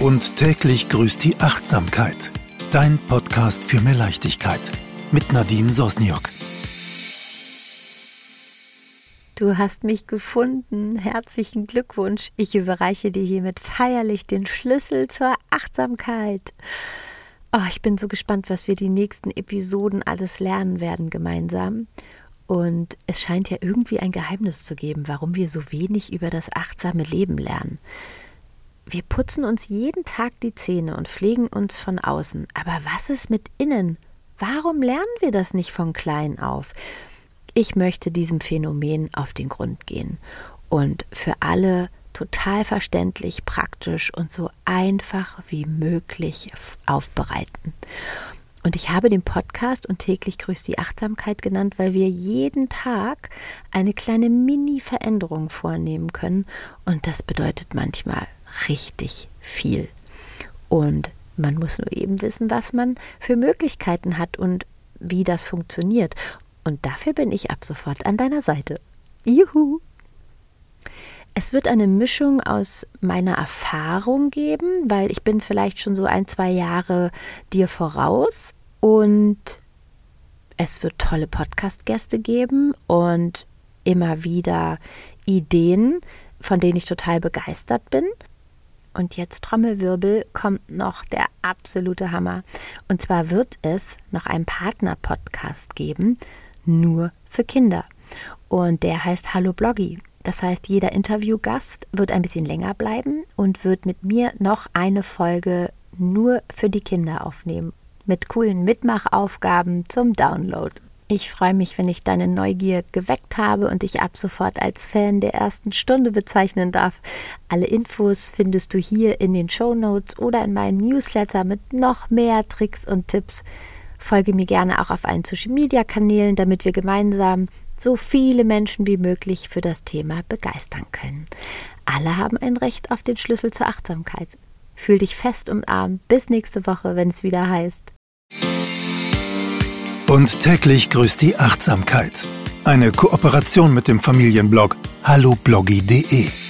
Und täglich grüßt die Achtsamkeit. Dein Podcast für mehr Leichtigkeit. Mit Nadine Sosniok. Du hast mich gefunden. Herzlichen Glückwunsch. Ich überreiche dir hiermit feierlich den Schlüssel zur Achtsamkeit. Oh, ich bin so gespannt, was wir die nächsten Episoden alles lernen werden gemeinsam. Und es scheint ja irgendwie ein Geheimnis zu geben, warum wir so wenig über das achtsame Leben lernen. Wir putzen uns jeden Tag die Zähne und pflegen uns von außen. Aber was ist mit innen? Warum lernen wir das nicht von klein auf? Ich möchte diesem Phänomen auf den Grund gehen und für alle total verständlich, praktisch und so einfach wie möglich aufbereiten. Und ich habe den Podcast und täglich grüßt die Achtsamkeit genannt, weil wir jeden Tag eine kleine Mini-Veränderung vornehmen können. Und das bedeutet manchmal richtig viel. Und man muss nur eben wissen, was man für Möglichkeiten hat und wie das funktioniert. Und dafür bin ich ab sofort an deiner Seite. Juhu! Es wird eine Mischung aus meiner Erfahrung geben, weil ich bin vielleicht schon so ein, zwei Jahre dir voraus und es wird tolle Podcast-Gäste geben und immer wieder Ideen, von denen ich total begeistert bin. Und jetzt Trommelwirbel kommt noch der absolute Hammer. Und zwar wird es noch einen Partner-Podcast geben, nur für Kinder. Und der heißt Hallo Bloggy. Das heißt, jeder Interviewgast wird ein bisschen länger bleiben und wird mit mir noch eine Folge nur für die Kinder aufnehmen. Mit coolen Mitmachaufgaben zum Download. Ich freue mich, wenn ich deine Neugier geweckt habe und dich ab sofort als Fan der ersten Stunde bezeichnen darf. Alle Infos findest du hier in den Show Notes oder in meinem Newsletter mit noch mehr Tricks und Tipps. Folge mir gerne auch auf allen Social Media Kanälen, damit wir gemeinsam so viele Menschen wie möglich für das Thema begeistern können. Alle haben ein Recht auf den Schlüssel zur Achtsamkeit. Fühl dich fest umarmt. Bis nächste Woche, wenn es wieder heißt. Und täglich grüßt die Achtsamkeit. Eine Kooperation mit dem Familienblog hallobloggy.de.